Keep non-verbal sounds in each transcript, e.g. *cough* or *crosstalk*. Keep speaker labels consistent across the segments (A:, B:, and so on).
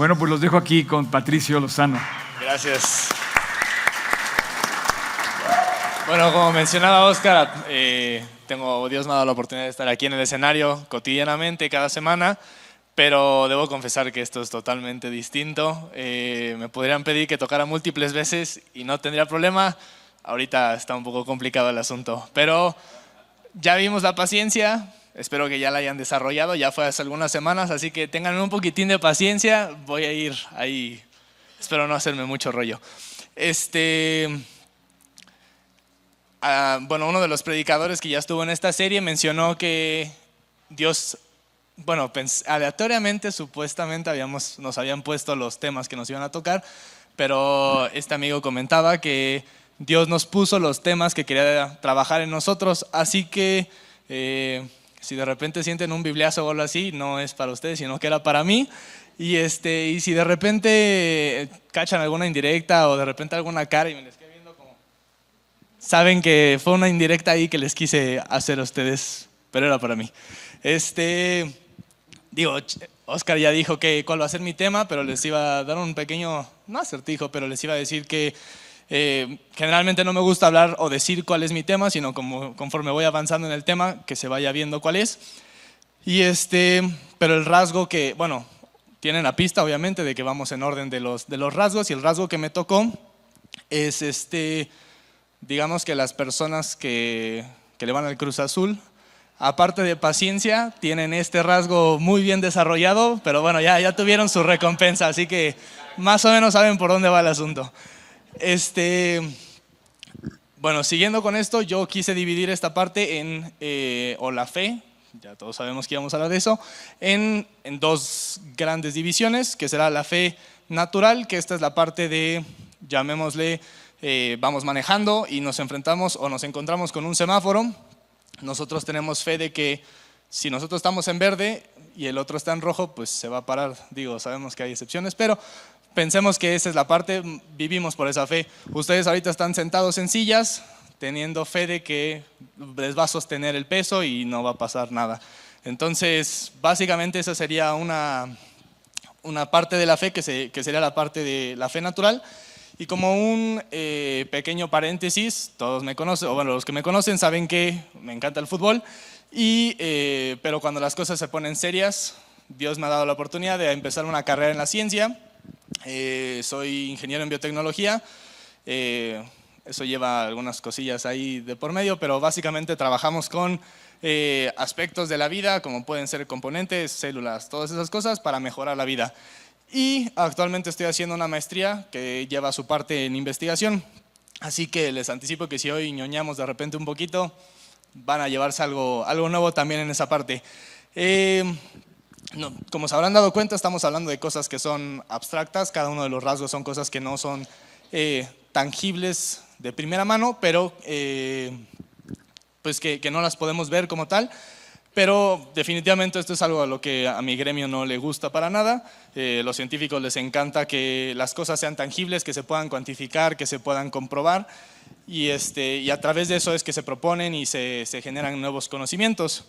A: Bueno, pues los dejo aquí con Patricio Lozano.
B: Gracias. Bueno, como mencionaba Oscar, eh, tengo, Dios me ha dado la oportunidad de estar aquí en el escenario cotidianamente, cada semana, pero debo confesar que esto es totalmente distinto. Eh, me podrían pedir que tocara múltiples veces y no tendría problema. Ahorita está un poco complicado el asunto, pero ya vimos la paciencia, espero que ya la hayan desarrollado, ya fue hace algunas semanas, así que tengan un poquitín de paciencia, voy a ir ahí, espero no hacerme mucho rollo. Este, Ah, bueno, uno de los predicadores que ya estuvo en esta serie mencionó que Dios, bueno, aleatoriamente, supuestamente habíamos, nos habían puesto los temas que nos iban a tocar, pero este amigo comentaba que Dios nos puso los temas que quería trabajar en nosotros, así que eh, si de repente sienten un bibliazo o algo así, no es para ustedes, sino que era para mí. Y, este, y si de repente cachan alguna indirecta o de repente alguna cara y me les Saben que fue una indirecta ahí que les quise hacer a ustedes, pero era para mí. Este, digo, Oscar ya dijo que cuál va a ser mi tema, pero les iba a dar un pequeño, no acertijo, pero les iba a decir que eh, generalmente no me gusta hablar o decir cuál es mi tema, sino como, conforme voy avanzando en el tema, que se vaya viendo cuál es. Y este, pero el rasgo que, bueno, tienen la pista obviamente de que vamos en orden de los, de los rasgos y el rasgo que me tocó es este digamos que las personas que, le van al Cruz Azul, aparte de paciencia, tienen este rasgo muy bien desarrollado, pero bueno, ya, ya tuvieron su recompensa, así que más o menos saben por dónde va el asunto. Este, bueno, siguiendo con esto, yo quise dividir esta parte en, eh, o la fe, ya todos sabemos que íbamos a hablar de eso, en, en dos grandes divisiones, que será la fe natural, que esta es la parte de, llamémosle, eh, vamos manejando y nos enfrentamos o nos encontramos con un semáforo, nosotros tenemos fe de que si nosotros estamos en verde y el otro está en rojo, pues se va a parar. Digo, sabemos que hay excepciones, pero pensemos que esa es la parte, vivimos por esa fe. Ustedes ahorita están sentados en sillas, teniendo fe de que les va a sostener el peso y no va a pasar nada. Entonces, básicamente esa sería una, una parte de la fe que, que sería la parte de la fe natural. Y como un eh, pequeño paréntesis, todos me conocen, o bueno, los que me conocen saben que me encanta el fútbol, y, eh, pero cuando las cosas se ponen serias, Dios me ha dado la oportunidad de empezar una carrera en la ciencia. Eh, soy ingeniero en biotecnología. eso lleva algunas cosillas ahí de por medio, pero básicamente trabajamos con aspectos de la vida, como pueden ser componentes, células, todas esas cosas, para mejorar la vida. Y actualmente estoy haciendo una maestría que lleva su parte en investigación. Así que les anticipo que si hoy ñoñamos de repente un poquito, van a llevarse algo, algo nuevo también en esa parte. Eh, como se habrán dado cuenta, estamos hablando de cosas que son abstractas, cada uno de los rasgos son cosas que no son eh, tangibles de primera mano, pero eh, pues que, que no las podemos ver como tal. Pero definitivamente esto es algo a lo que a mi gremio no le gusta para nada. Eh, los científicos les encanta que las cosas sean tangibles, que se puedan cuantificar, que se puedan comprobar. Y, este, y a través de eso es que se proponen y se, se generan nuevos conocimientos.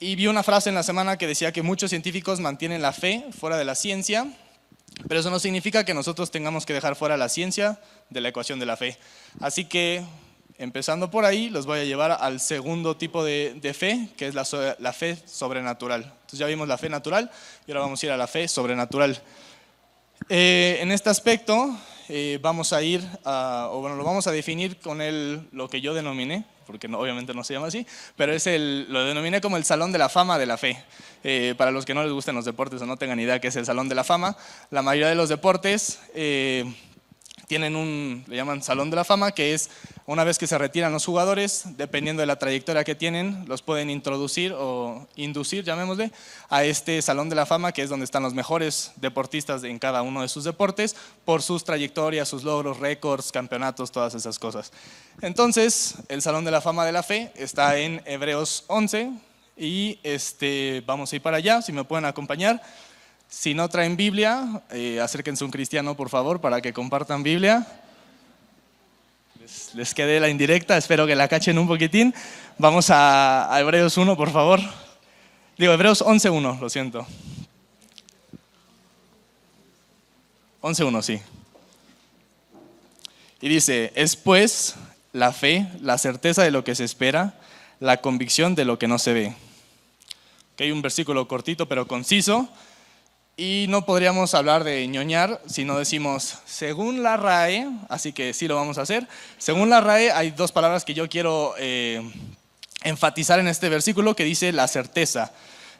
B: Y vi una frase en la semana que decía que muchos científicos mantienen la fe fuera de la ciencia, pero eso no significa que nosotros tengamos que dejar fuera la ciencia de la ecuación de la fe. Así que Empezando por ahí, los voy a llevar al segundo tipo de, fe, que es la, fe sobrenatural. Entonces ya vimos la fe natural y ahora vamos a ir a la fe sobrenatural. Eh, en este aspecto eh, vamos a ir, o bueno, lo vamos a definir con el, lo que yo denominé, porque obviamente no se llama así, pero es el, lo denominé como el Salón de la Fama de la Fe. Eh, para los que no les gusten los deportes o no tengan idea qué es el Salón de la Fama, la mayoría de los deportes tienen un, le llaman Salón de la Fama, que es una vez que se retiran los jugadores, dependiendo de la trayectoria que tienen, los pueden introducir o inducir, llamémosle, a este Salón de la Fama, que es donde están los mejores deportistas en cada uno de sus deportes, por sus trayectorias, sus logros, récords, campeonatos, todas esas cosas. Entonces, el Salón de la Fama de la Fe está en Hebreos 11 y este, vamos a ir para allá, si me pueden acompañar. Si no traen Biblia, eh, acérquense a un cristiano, por favor, para que compartan Biblia. Les, quedé la indirecta, espero que la cachen un poquitín. Vamos a, Hebreos 1, por favor. Digo, Hebreos 11.1, lo siento. 11.1, sí. Y dice, es pues la fe, la certeza de lo que se espera, la convicción de lo que no se ve. Que hay un versículo cortito pero conciso. Y no podríamos hablar de ñoñar si no decimos, según la RAE, así que sí lo vamos a hacer, según la RAE hay dos palabras que yo quiero eh, enfatizar en este versículo que dice la certeza.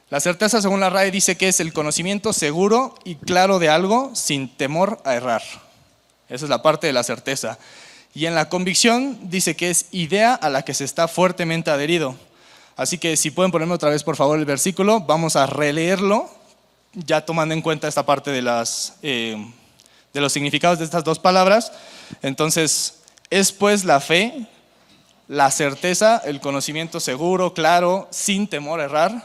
B: La certeza, según la RAE, dice que es el conocimiento seguro y claro de algo sin temor a errar. Esa es la parte de la certeza. Y en la convicción dice que es idea a la que se está fuertemente adherido. Así que si pueden ponerme otra vez, por favor, el versículo, vamos a releerlo, ya tomando en cuenta esta parte de, las, eh, de los significados de estas dos palabras. Entonces, es pues la fe, la certeza, el conocimiento seguro, claro, sin temor a errar,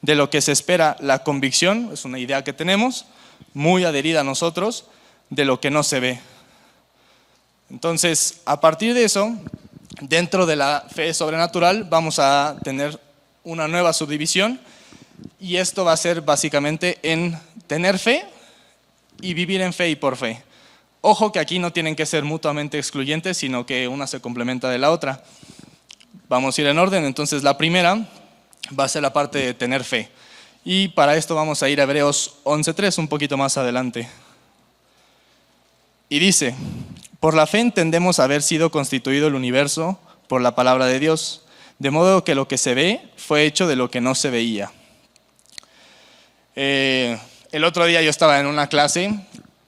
B: de lo que se espera, la convicción, es una idea que tenemos, muy adherida a nosotros, de lo que no se ve. Entonces, a partir de eso, dentro de la fe sobrenatural vamos a tener una nueva subdivisión y esto va a ser básicamente en tener fe y vivir en fe y por fe. Ojo que aquí no tienen que ser mutuamente excluyentes, sino que una se complementa de la otra. Vamos a ir en orden, entonces la primera va a ser la parte de tener fe. Y para esto vamos a ir a Hebreos 11.3, un poquito más adelante. Y dice, por la fe entendemos haber sido constituido el universo por la palabra de Dios, de modo que lo que se ve fue hecho de lo que no se veía. Eh, el otro día yo estaba en una clase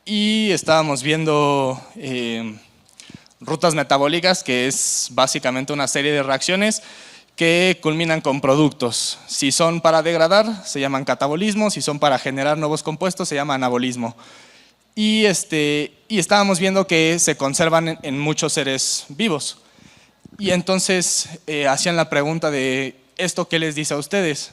B: y estábamos viendo eh, rutas metabólicas, que es básicamente una serie de reacciones que culminan con productos. Si son para degradar, se llaman catabolismo, si son para generar nuevos compuestos, se llama anabolismo. Y, este, y estábamos viendo que se conservan en, muchos seres vivos. Y entonces eh, hacían la pregunta de, ¿esto qué les dice a ustedes?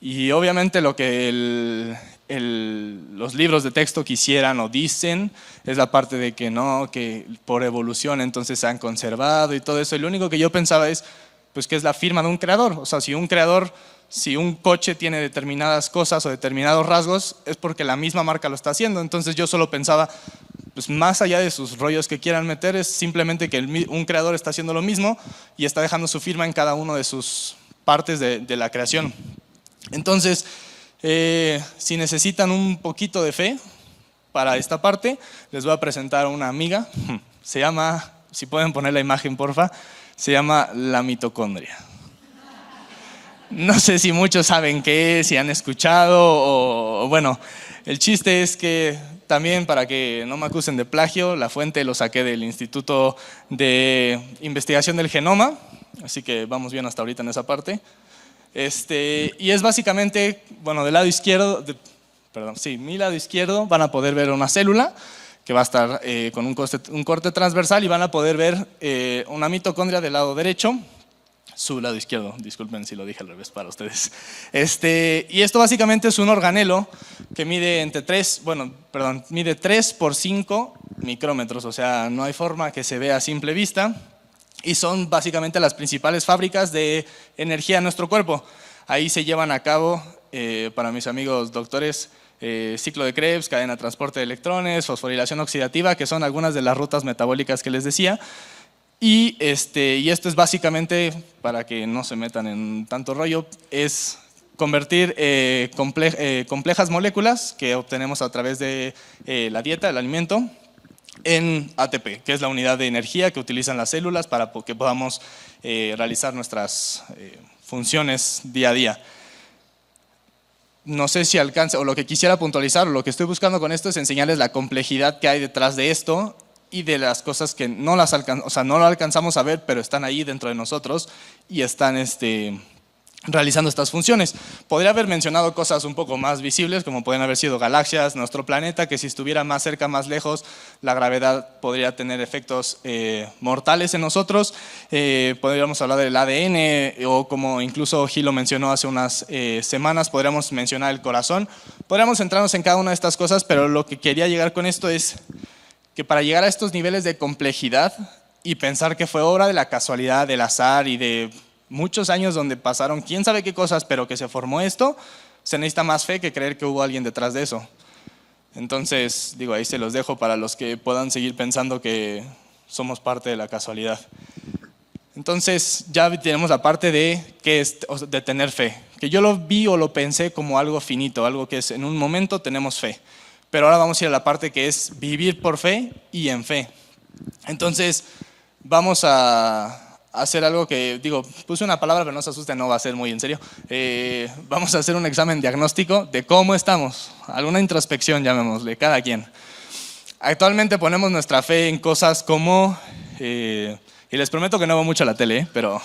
B: Y obviamente lo que los libros de texto quisieran o dicen es la parte de que no, que por evolución entonces se han conservado y todo eso. Y lo único que yo pensaba es, pues que es la firma de un creador. O sea, si un creador si un coche tiene determinadas cosas o determinados rasgos, es porque la misma marca lo está haciendo. Entonces yo solo pensaba, pues más allá de sus rollos que quieran meter, es simplemente que un creador está haciendo lo mismo y está dejando su firma en cada una de sus partes de, la creación. Entonces, eh, si necesitan un poquito de fe para esta parte, les voy a presentar a una amiga. *laughs* Se llama, si pueden poner la imagen, porfa, se llama la mitocondria. No sé si muchos saben qué es, si han escuchado o, bueno, el chiste es que también para que no me acusen de plagio, la fuente lo saqué del Instituto de Investigación del Genoma, así que vamos bien hasta ahorita en esa parte. Este, y es básicamente, bueno, del lado izquierdo, perdón, sí, mi lado izquierdo van a poder ver una célula que va a estar eh, con un, corte transversal y van a poder ver eh, una mitocondria del lado derecho, su lado izquierdo, disculpen si lo dije al revés para ustedes. Este, y esto básicamente es un organelo que mide entre 3, bueno, perdón, mide 3 por 5 micrómetros, o sea, no hay forma que se vea a simple vista. Y son básicamente las principales fábricas de energía en nuestro cuerpo. Ahí se llevan a cabo, eh, para mis amigos doctores, eh, ciclo de Krebs, cadena de transporte de electrones, fosforilación oxidativa, que son algunas de las rutas metabólicas que les decía. Y, este, y esto es básicamente, para que no se metan en tanto rollo, es convertir eh, complejas moléculas que obtenemos a través de la dieta, el alimento, en ATP, que es la unidad de energía que utilizan las células para que podamos realizar nuestras funciones día a día. No sé si alcance, o lo que quisiera puntualizar, lo que estoy buscando con esto es enseñarles la complejidad que hay detrás de esto y de las cosas que no las o sea, no lo alcanzamos a ver, pero están ahí dentro de nosotros y están este, realizando estas funciones. Podría haber mencionado cosas un poco más visibles, como pueden haber sido galaxias, nuestro planeta, que si estuviera más cerca, más lejos, la gravedad podría tener efectos eh, mortales en nosotros. Eh, podríamos hablar del ADN, o como incluso Gilo mencionó hace unas eh, semanas, podríamos mencionar el corazón. Podríamos centrarnos en cada una de estas cosas, pero lo que quería llegar con esto es que para llegar a estos niveles de complejidad y pensar que fue obra de la casualidad, del azar y de muchos años donde pasaron quién sabe qué cosas, pero que se formó esto, se necesita más fe que creer que hubo alguien detrás de eso. Entonces, digo, ahí se los dejo para los que puedan seguir pensando que somos parte de la casualidad. Entonces, ya tenemos la parte de, que es, de tener fe, que yo lo vi o lo pensé como algo finito, algo que es en un momento tenemos fe. Pero ahora vamos a ir a la parte que es vivir por fe y en fe. Entonces, vamos a, hacer algo que, digo, puse una palabra, pero no se asusten, no va a ser muy en serio. Eh, vamos a hacer un examen diagnóstico de cómo estamos, alguna introspección, llamémosle, cada quien. Actualmente ponemos nuestra fe en cosas como, eh, y les prometo que no veo mucho la tele, pero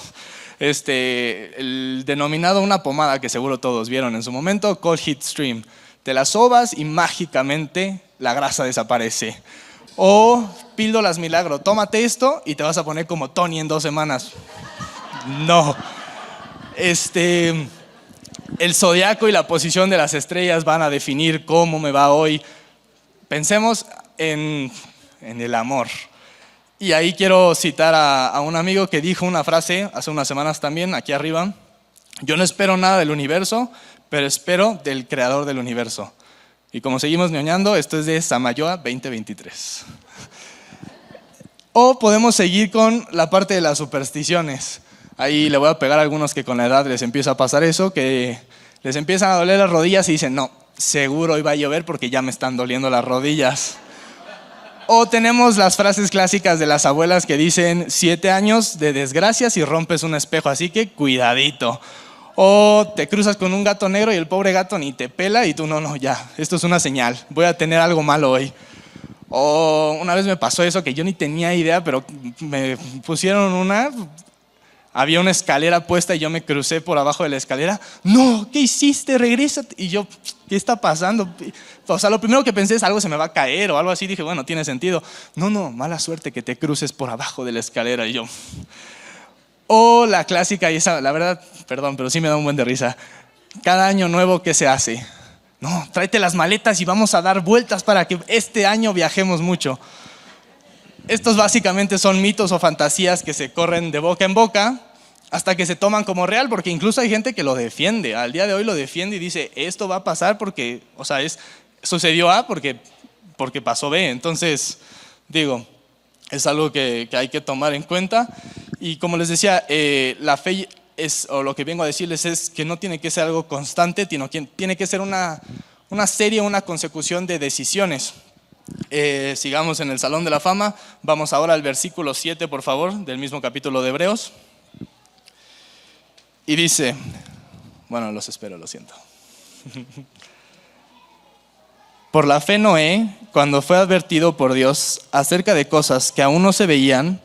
B: este, el denominado una pomada que seguro todos vieron en su momento, Cold Heat Stream. Te la sobas y mágicamente la grasa desaparece. O píldoras milagro, tómate esto y te vas a poner como Tony en dos semanas. No. Este, el zodiaco y la posición de las estrellas van a definir cómo me va hoy. Pensemos en, el amor. Y ahí quiero citar a, a, un amigo que dijo una frase hace unas semanas también, aquí arriba. Yo no espero nada del universo, pero espero del creador del universo. Y como seguimos ñoñando, esto es de Samayoa 2023. O podemos seguir con la parte de las supersticiones. Ahí le voy a pegar a algunos que con la edad les empieza a pasar eso, que les empiezan a doler las rodillas y dicen, no, seguro hoy va a llover porque ya me están doliendo las rodillas. O tenemos las frases clásicas de las abuelas que dicen, siete años de desgracias y rompes un espejo, así que cuidadito. O te cruzas con un gato negro y el pobre gato ni te pela y tú no, no, ya, esto es una señal, voy a tener algo malo hoy. O una vez me pasó eso que yo ni tenía idea, pero me pusieron una, había una escalera puesta y yo me crucé por abajo de la escalera. No, ¿qué hiciste? Regresa. Y yo, ¿qué está pasando? O sea, lo primero que pensé es algo se me va a caer o algo así. Dije, bueno, tiene sentido. No, no, mala suerte que te cruces por abajo de la escalera. Y yo, o la clásica, y esa, la verdad, perdón, pero sí me da un buen de risa. Cada año nuevo, ¿qué se hace? No, tráete las maletas y vamos a dar vueltas para que este año viajemos mucho. Estos básicamente son mitos o fantasías que se corren de boca en boca hasta que se toman como real, porque incluso hay gente que lo defiende. Al día de hoy lo defiende y dice, esto va a pasar porque, o sea, es, sucedió A porque, porque pasó B. Entonces, digo, es algo que, hay que tomar en cuenta. Y como les decía, eh, la fe es, o lo que vengo a decirles es que no tiene que ser algo constante, sino que tiene que ser una, una serie, una consecución de decisiones. Eh, sigamos en el Salón de la Fama. Vamos ahora al versículo 7, por favor, del mismo capítulo de Hebreos. Y dice, bueno, los espero, lo siento. *laughs* Por la fe Noé, cuando fue advertido por Dios acerca de cosas que aún no se veían,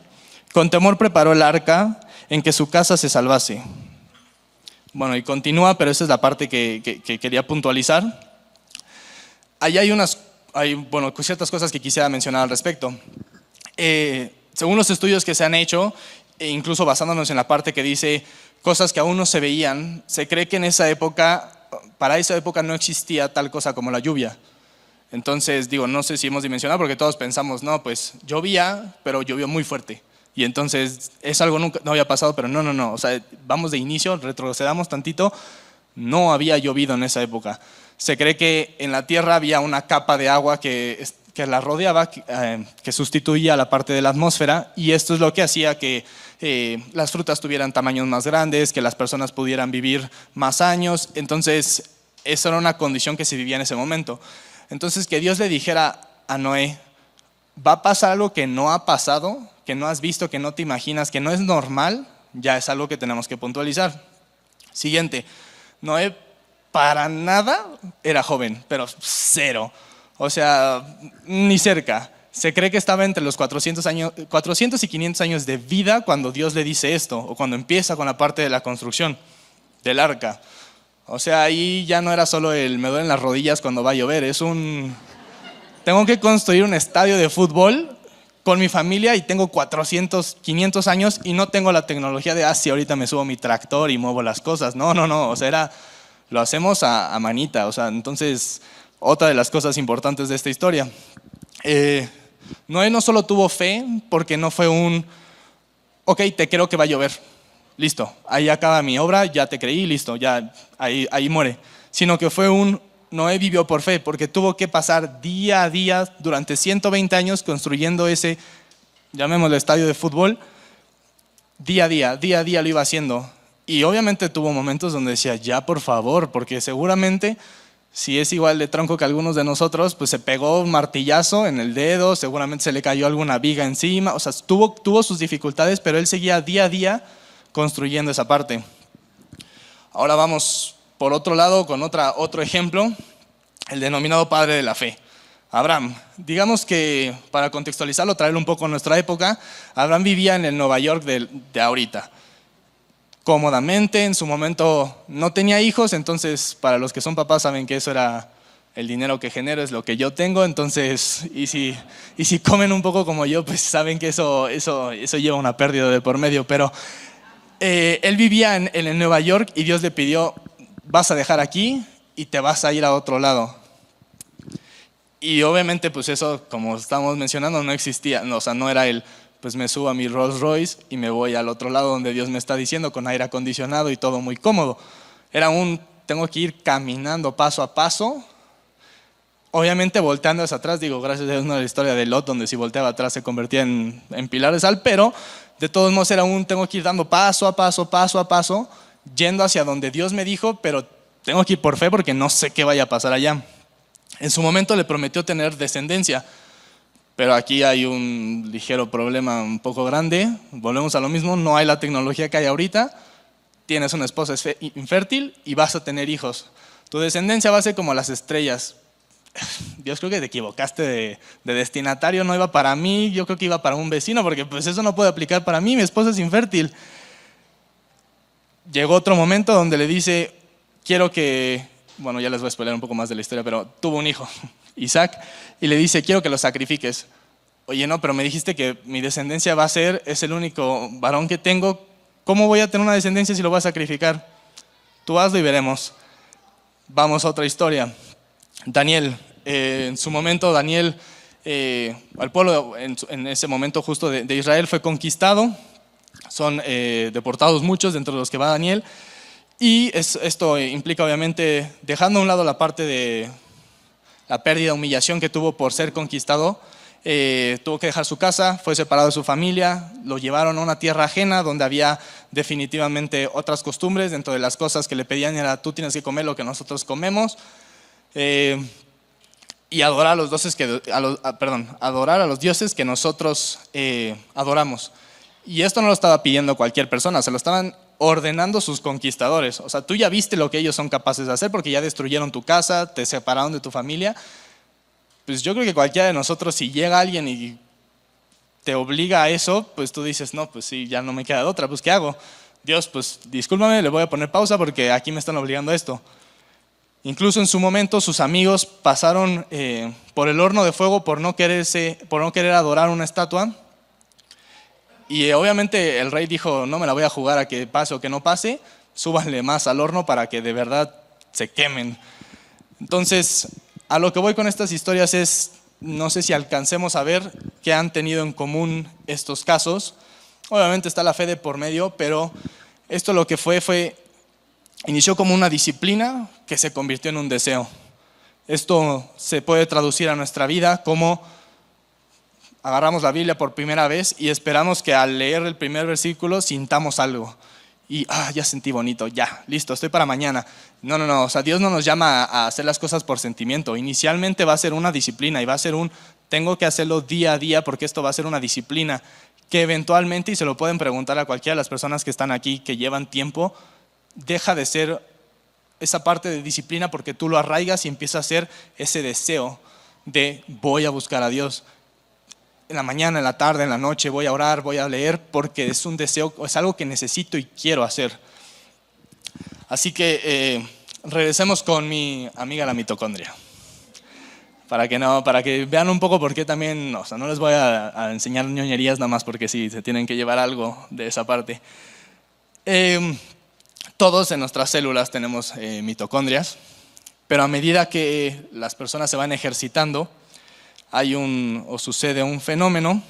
B: con temor preparó el arca en que su casa se salvase. Bueno, y continúa, pero esa es la parte que, quería puntualizar. Ahí hay unas, hay, bueno, ciertas cosas que quisiera mencionar al respecto. Eh, según los estudios que se han hecho, e incluso basándonos en la parte que dice cosas que aún no se veían, se cree que en esa época, para esa época no existía tal cosa como la lluvia. Entonces, digo, no sé si hemos dimensionado porque todos pensamos, no, pues llovía, pero llovió muy fuerte. Y entonces es algo nunca no había pasado, pero no, no, no. O sea, vamos de inicio, retrocedamos tantito. No había llovido en esa época. Se cree que en la tierra había una capa de agua que, que la rodeaba, eh, que sustituía la parte de la atmósfera, y esto es lo que hacía que eh, las frutas tuvieran tamaños más grandes, que las personas pudieran vivir más años. Entonces, esa era una condición que se vivía en ese momento. Entonces, que Dios le dijera a Noé, va a pasar algo que no ha pasado, que no has visto, que no te imaginas, que no es normal, ya es algo que tenemos que puntualizar. Siguiente, Noé para nada era joven, pero cero. O sea, ni cerca. Se cree que estaba entre los 400, años, 400 y 500 años de vida cuando Dios le dice esto, o cuando empieza con la parte de la construcción del arca. O sea, ahí ya no era solo el me duelen las rodillas cuando va a llover, es un... Tengo que construir un estadio de fútbol con mi familia y tengo 400, 500 años y no tengo la tecnología de, ah, sí, ahorita me subo mi tractor y muevo las cosas. No, no, no, o sea, era, lo hacemos a, manita. O sea, entonces, otra de las cosas importantes de esta historia. Eh, Noé no solo tuvo fe porque no fue un, ok, te creo que va a llover listo, ahí acaba mi obra, ya te creí, listo, ya ahí, ahí muere. Sino que fue un, Noé vivió por fe, porque tuvo que pasar día a día durante 120 años construyendo ese, llamémoslo estadio de fútbol, día a día, día a día lo iba haciendo. Y obviamente tuvo momentos donde decía, ya por favor, porque seguramente si es igual de tronco que algunos de nosotros, pues se pegó un martillazo en el dedo, seguramente se le cayó alguna viga encima, o sea, tuvo, tuvo sus dificultades, pero él seguía día a día construyendo esa parte. Ahora vamos por otro lado con otra, otro ejemplo, el denominado padre de la fe. Abraham, digamos que para contextualizarlo, traerlo un poco a nuestra época, Abraham vivía en el Nueva York de, de ahorita cómodamente, en su momento no tenía hijos, entonces para los que son papás saben que eso era el dinero que genero, es lo que yo tengo, entonces, y si, y si comen un poco como yo, pues saben que eso, eso, eso lleva una pérdida de por medio, pero eh, él vivía en, en Nueva York y Dios le pidió, vas a dejar aquí y te vas a ir a otro lado. Y obviamente, pues eso, como estamos mencionando, no existía, o sea, no era el pues me subo a mi Rolls Royce y me voy al otro lado donde Dios me está diciendo con aire acondicionado y todo muy cómodo. Era un, tengo que ir caminando paso a paso, obviamente volteando hacia atrás, digo, gracias a Dios no la historia de Lot, donde si volteaba atrás se convertía en, en pilar de sal, pero de todos modos era un, tengo que ir dando paso a paso, paso a paso, yendo hacia donde Dios me dijo, pero tengo que ir por fe porque no sé qué vaya a pasar allá. En su momento le prometió tener descendencia, pero aquí hay un ligero problema un poco grande. Volvemos a lo mismo, no hay la tecnología que hay ahorita. Tienes una esposa infértil y vas a tener hijos. Tu descendencia va a ser como las estrellas. Dios creo que te equivocaste de, de, destinatario, no iba para mí, yo creo que iba para un vecino, porque pues eso no puede aplicar para mí, mi esposa es infértil. Llegó otro momento donde le dice, quiero que, bueno, ya les voy a spoiler un poco más de la historia, pero tuvo un hijo. *laughs* Isaac, y le dice, quiero que lo sacrifiques. Oye, no, pero me dijiste que mi descendencia va a ser, es el único varón que tengo. ¿Cómo voy a tener una descendencia si lo voy a sacrificar? Tú hazlo y veremos. Vamos a otra historia. Daniel, eh, en su momento Daniel, eh, pueblo en, ese momento justo de, Israel fue conquistado, son eh, deportados muchos dentro de los que va Daniel, y esto implica obviamente, dejando a un lado la parte de, la pérdida, humillación que tuvo por ser conquistado. Eh, tuvo que dejar su casa, fue separado de su familia, lo llevaron a una tierra ajena donde había definitivamente otras costumbres. Dentro de las cosas que le pedían era tú tienes que comer lo que nosotros comemos. Eh, y adorar a los dioses que, perdón, adorar a los dioses que nosotros eh, adoramos. Y esto no lo estaba pidiendo cualquier persona, se lo estaban ordenando sus conquistadores. O sea, tú ya viste lo que ellos son capaces de hacer porque ya destruyeron tu casa, te separaron de tu familia. Pues yo creo que cualquiera de nosotros, si llega alguien y te obliga a eso, pues tú dices, no, pues sí, ya no me queda de otra, pues ¿qué hago? Dios, pues discúlpame, le voy a poner pausa porque aquí me están obligando a esto. Incluso en su momento sus amigos pasaron eh, por el horno de fuego por no, quererse, por no querer adorar una estatua y obviamente el rey dijo, no me la voy a jugar a que pase o que no pase, súbanle más al horno para que de verdad se quemen. Entonces, a lo que voy con estas historias es, no sé si alcancemos a ver qué han tenido en común estos casos. Obviamente está la fe de por medio, pero esto lo que fue fue, inició como una disciplina que se convirtió en un deseo. Esto se puede traducir a nuestra vida como agarramos la Biblia por primera vez y esperamos que al leer el primer versículo sintamos algo. Y, ah, ya sentí bonito, ya, listo, estoy para mañana. No, no, no, o sea, Dios no nos llama a hacer las cosas por sentimiento. Inicialmente va a ser una disciplina y va a ser un, tengo que hacerlo día a día porque esto va a ser una disciplina que eventualmente, y se lo pueden preguntar a cualquiera de las personas que están aquí, que llevan tiempo, deja de ser esa parte de disciplina porque tú lo arraigas y empieza a ser ese deseo de voy a buscar a Dios en la mañana, en la tarde, en la noche, voy a orar, voy a leer, porque es un deseo, es algo que necesito y quiero hacer. Así que eh, regresemos con mi amiga la mitocondria. Para que, no, para que vean un poco por qué también, o sea, no les voy a, enseñar ñoñerías nada más porque sí, se tienen que llevar algo de esa parte. Em, todos en nuestras células tenemos eh, mitocondrias, pero a medida que las personas se van ejercitando, hay un, o sucede un fenómeno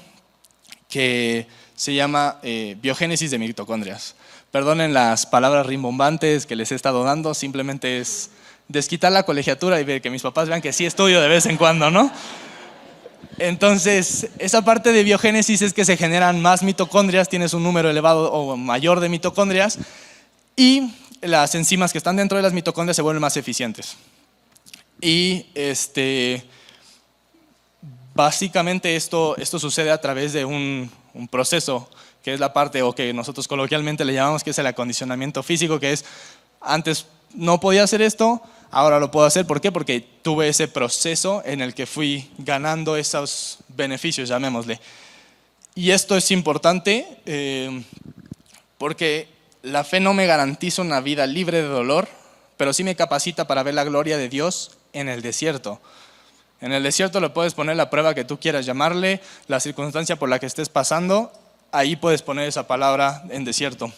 B: que se llama eh, biogénesis de mitocondrias. Perdonen las palabras rimbombantes que les he estado dando, simplemente es desquitar la colegiatura y ver que mis papás vean que sí estudio de vez en cuando, ¿no? Entonces, esa parte de biogénesis es que se generan más mitocondrias, tienes un número elevado o mayor de mitocondrias y las enzimas que están dentro de las mitocondrias se vuelven más eficientes. Y este, básicamente esto, esto sucede a través de un, proceso que es la parte o que nosotros coloquialmente le llamamos que es el acondicionamiento físico, que es antes no podía hacer esto, ahora lo puedo hacer. ¿Por qué? Porque tuve ese proceso en el que fui ganando esos beneficios, llamémosle. Y esto es importante eh, porque la fe no me garantiza una vida libre de dolor, pero sí me capacita para ver la gloria de Dios en el desierto. En el desierto le puedes poner la prueba que tú quieras llamarle, la circunstancia por la que estés pasando, ahí puedes poner esa palabra en desierto.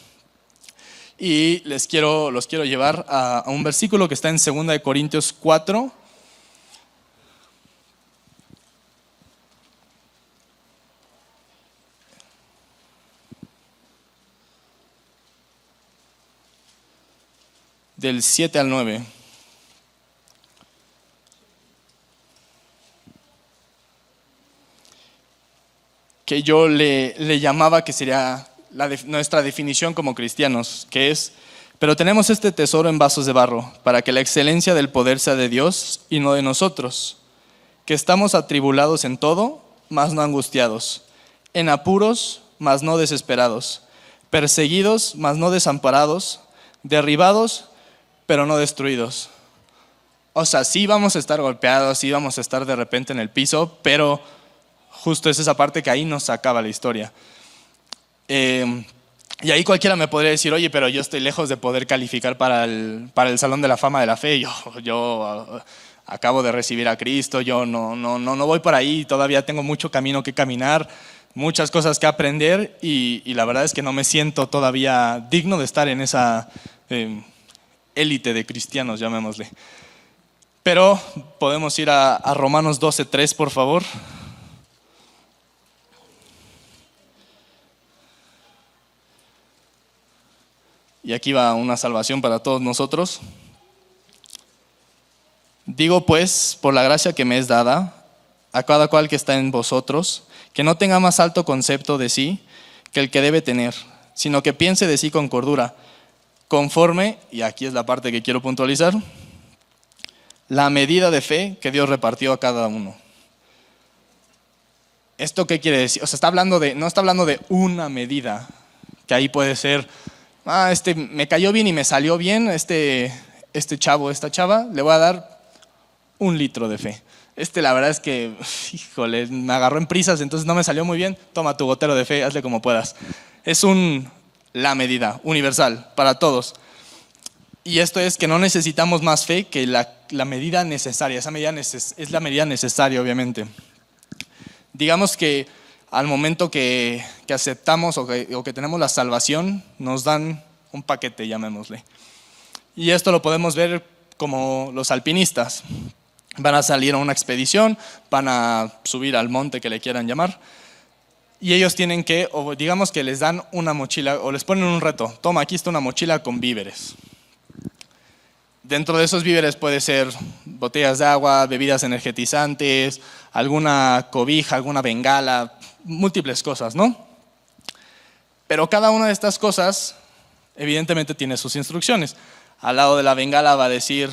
B: Y les quiero, los quiero llevar a, a un versículo que está en 2 Corintios 4, del 7 al 9. que yo le, le llamaba que sería nuestra definición como cristianos, que es, pero tenemos este tesoro en vasos de barro, para que la excelencia del poder sea de Dios y no de nosotros, que estamos atribulados en todo, mas no angustiados, en apuros, mas no desesperados, perseguidos, mas no desamparados, derribados, pero no destruidos. O sea, sí vamos a estar golpeados, sí vamos a estar de repente en el piso, pero justo es esa parte que ahí nos acaba la historia. Eh, y ahí cualquiera me podría decir, oye, pero yo estoy lejos de poder calificar para el, para el Salón de la Fama de la Fe. *laughs* Yo, yo uh, acabo de recibir a Cristo, yo no, no, no, no voy por ahí, todavía tengo mucho camino que caminar, muchas cosas que aprender y, la verdad es que no me siento todavía digno de estar en esa eh, élite de cristianos, llamémosle. Pero podemos ir a, a Romanos 12.3, por favor. Y aquí va una salvación para todos nosotros. Digo pues, por la gracia que me es dada, a cada cual que está en vosotros, que no tenga más alto concepto de sí que el que debe tener, sino que piense de sí con cordura, conforme, y aquí es la parte que quiero puntualizar, la medida de fe que Dios repartió a cada uno. ¿Esto qué quiere decir? O sea, está hablando de, no está hablando de una medida, que ahí puede ser ah, este me cayó bien y me salió bien, este, este chavo, esta chava, le voy a dar un litro de fe. Este la verdad es que, *laughs* híjole, me agarró en prisas, entonces no me salió muy bien, toma tu gotero de fe, hazle como puedas. Es un, la medida universal para todos. Y esto es que no necesitamos más fe que la, medida necesaria. Esa medida es la medida necesaria, obviamente. Digamos que al momento que, aceptamos o que, tenemos la salvación, nos dan un paquete, llamémosle. Y esto lo podemos ver como los alpinistas. Van a salir a una expedición, van a subir al monte que le quieran llamar, y ellos tienen que, o digamos que les dan una mochila, o les ponen un reto, toma, aquí está una mochila con víveres. Dentro de esos víveres puede ser botellas de agua, bebidas energetizantes, alguna cobija, alguna bengala, múltiples cosas, ¿no? Pero cada una de estas cosas, evidentemente, tiene sus instrucciones. Al lado de la bengala va a decir,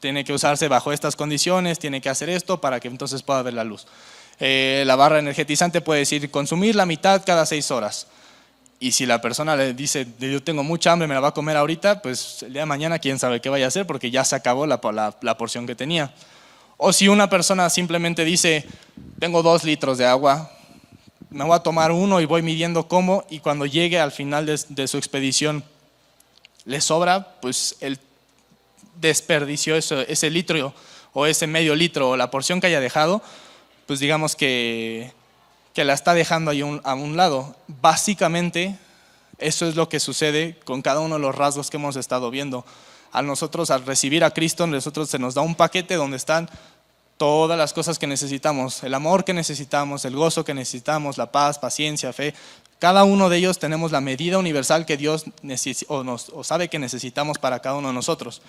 B: tiene que usarse bajo estas condiciones, tiene que hacer esto para que entonces pueda ver la luz. Eh, la barra energetizante puede decir, consumir la mitad cada seis horas. Y si la persona le dice, yo tengo mucha hambre, me la va a comer ahorita, pues el día de mañana quién sabe qué vaya a hacer porque ya se acabó la, porción que tenía. O si una persona simplemente dice, tengo dos litros de agua, me voy a tomar uno y voy midiendo cómo, y cuando llegue al final de, su expedición le sobra, pues él desperdició ese litro o ese medio litro o la porción que haya dejado, pues digamos que, que la está dejando ahí a un lado. Básicamente, eso es lo que sucede con cada uno de los rasgos que hemos estado viendo. A nosotros, al recibir a Cristo, nosotros se nos da un paquete donde están todas las cosas que necesitamos, el amor que necesitamos, el gozo que necesitamos, la paz, paciencia, fe. Cada uno de ellos tenemos la medida universal que Dios o, nos, sabe que necesitamos para cada uno de nosotros.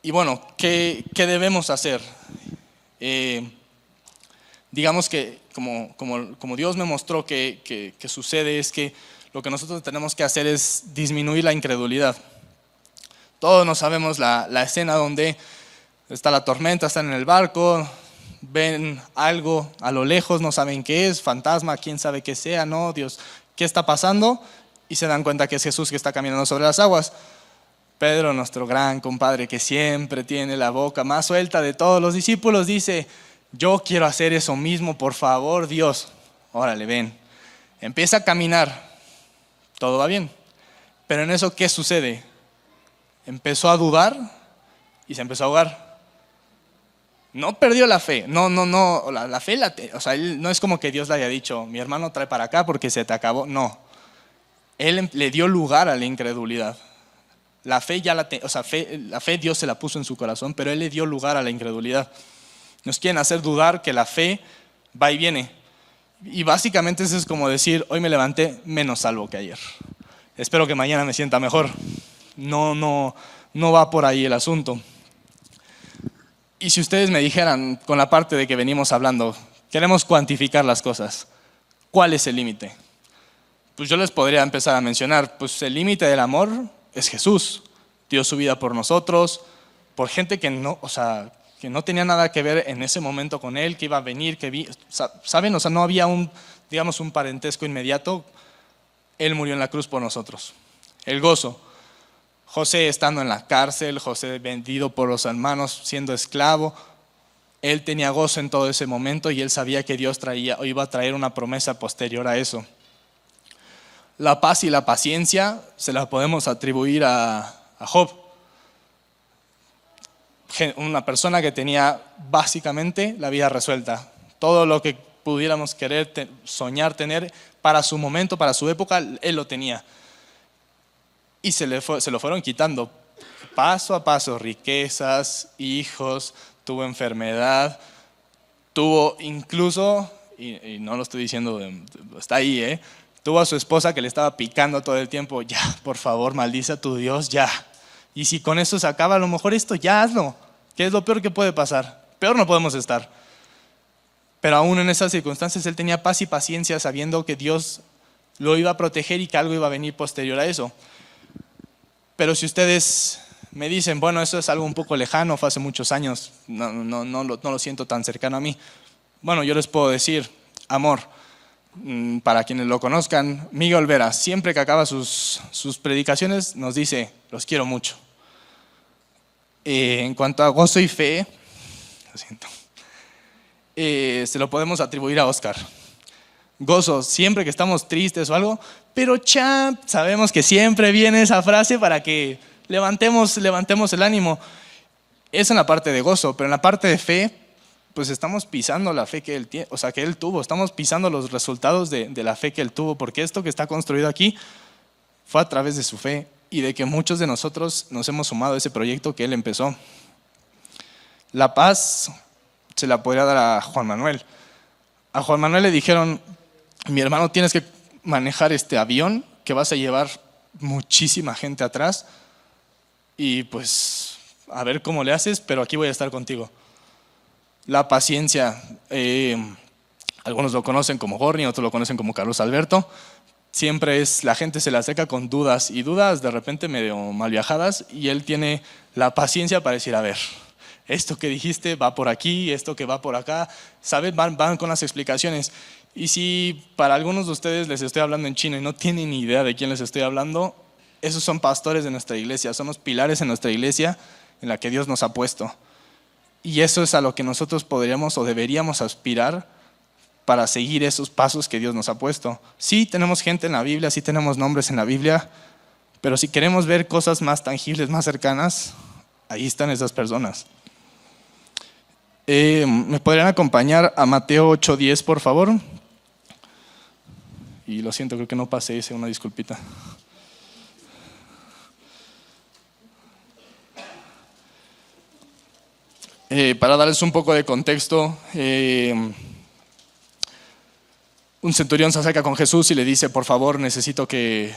B: y bueno, ¿qué, qué debemos hacer? Eh, digamos que como, como, como, Dios me mostró que, que, sucede es que lo que nosotros tenemos que hacer es disminuir la incredulidad. Todos nos sabemos la, la, escena donde está la tormenta, están en el barco, ven algo a lo lejos, no saben qué es, fantasma, quién sabe qué sea, no, Dios, ¿qué está pasando? Y se dan cuenta que es Jesús que está caminando sobre las aguas. Pedro, nuestro gran compadre que siempre tiene la boca más suelta de todos los discípulos, dice, yo quiero hacer eso mismo, por favor, Dios. Órale, ven. Empieza a caminar. Todo va bien. Pero en eso, ¿qué sucede? Empezó a dudar y se empezó a ahogar. No perdió la fe. No, no, no. La, fe, la, o sea, no es como que Dios le haya dicho, mi hermano trae para acá porque se te acabó. No. Él le dio lugar a la incredulidad. La fe ya la, o sea, fe, la fe Dios se la puso en su corazón, pero Él le dio lugar a la incredulidad. Nos quieren hacer dudar que la fe va y viene. Y básicamente eso es como decir, hoy me levanté menos salvo que ayer. Espero que mañana me sienta mejor. No, no, no va por ahí el asunto. Y si ustedes me dijeran con la parte de que venimos hablando, queremos cuantificar las cosas, ¿cuál es el límite? Pues yo les podría empezar a mencionar, pues el límite del amor es Jesús. Dio su vida por nosotros, por gente que no, o sea, que no tenía nada que ver en ese momento con él, que iba a venir, que vi, saben, o sea, no había un, digamos, un parentesco inmediato. Él murió en la cruz por nosotros. El gozo. José estando en la cárcel, José vendido por los hermanos, siendo esclavo, él tenía gozo en todo ese momento y él sabía que Dios traía o iba a traer una promesa posterior a eso. La paz y la paciencia se la podemos atribuir a, a Job. Una persona que tenía básicamente la vida resuelta. Todo lo que pudiéramos querer soñar tener para su momento, para su época, él lo tenía. Y se, le se lo fueron quitando paso a paso, riquezas, hijos, tuvo enfermedad, tuvo incluso, y, y no lo estoy diciendo, está ahí, ¿eh? Tuvo a su esposa que le estaba picando todo el tiempo, ya, por favor, maldice a tu Dios, ya. Y si con eso se acaba, a lo mejor esto, ya hazlo. ¿Qué es lo peor que puede pasar? Peor no podemos estar. Pero aún en esas circunstancias él tenía paz y paciencia sabiendo que Dios lo iba a proteger y que algo iba a venir posterior a eso. Pero si ustedes me dicen, bueno, eso es algo un poco lejano, fue hace muchos años, no, no, no, no lo siento tan cercano a mí. Bueno, yo les puedo decir, amor, Mm, para quienes lo conozcan, Miguel Olvera, siempre que acaba sus, sus predicaciones, nos dice, los quiero mucho. Eh, en cuanto a gozo y fe, lo siento, eh, se lo podemos atribuir a Oscar. Gozo, siempre que estamos tristes o algo, pero champ, sabemos que siempre viene esa frase para que levantemos, levantemos el ánimo. Es en la parte de gozo, pero en la parte de fe, pues estamos pisando la fe que él, o sea, que él tuvo, estamos pisando los resultados de, de la fe que él tuvo, porque esto que está construido aquí fue a través de su fe y de que muchos de nosotros nos hemos sumado a ese proyecto que él empezó. La paz se la podría dar a Juan Manuel. A Juan Manuel le dijeron, mi hermano, tienes que manejar este avión que vas a llevar muchísima gente atrás y pues a ver cómo le haces, pero aquí voy a estar contigo. La paciencia, eh, algunos lo conocen como Gorni, otros lo conocen como Carlos Alberto. Siempre es, la gente se la seca con dudas y dudas de repente medio mal viajadas y él tiene la paciencia para decir, a ver, esto que dijiste va por aquí, esto que va por acá, ¿sabes? Van, van con las explicaciones. Y si para algunos de ustedes les estoy hablando en chino y no tienen ni idea de quién les estoy hablando, esos son pastores de nuestra iglesia, son los pilares en nuestra iglesia en la que Dios nos ha puesto. Y eso es a lo que nosotros podríamos o deberíamos aspirar para seguir esos pasos que Dios nos ha puesto. Sí tenemos gente en la Biblia, sí tenemos nombres en la Biblia, pero si queremos ver cosas más tangibles, más cercanas, ahí están esas personas. Eh, ¿Me podrían acompañar a Mateo 8:10, por favor? Y lo siento, creo que no pasé ese, una disculpita. Eh, para darles un poco de contexto, eh, un centurión se acerca con Jesús y le dice, por favor, necesito que,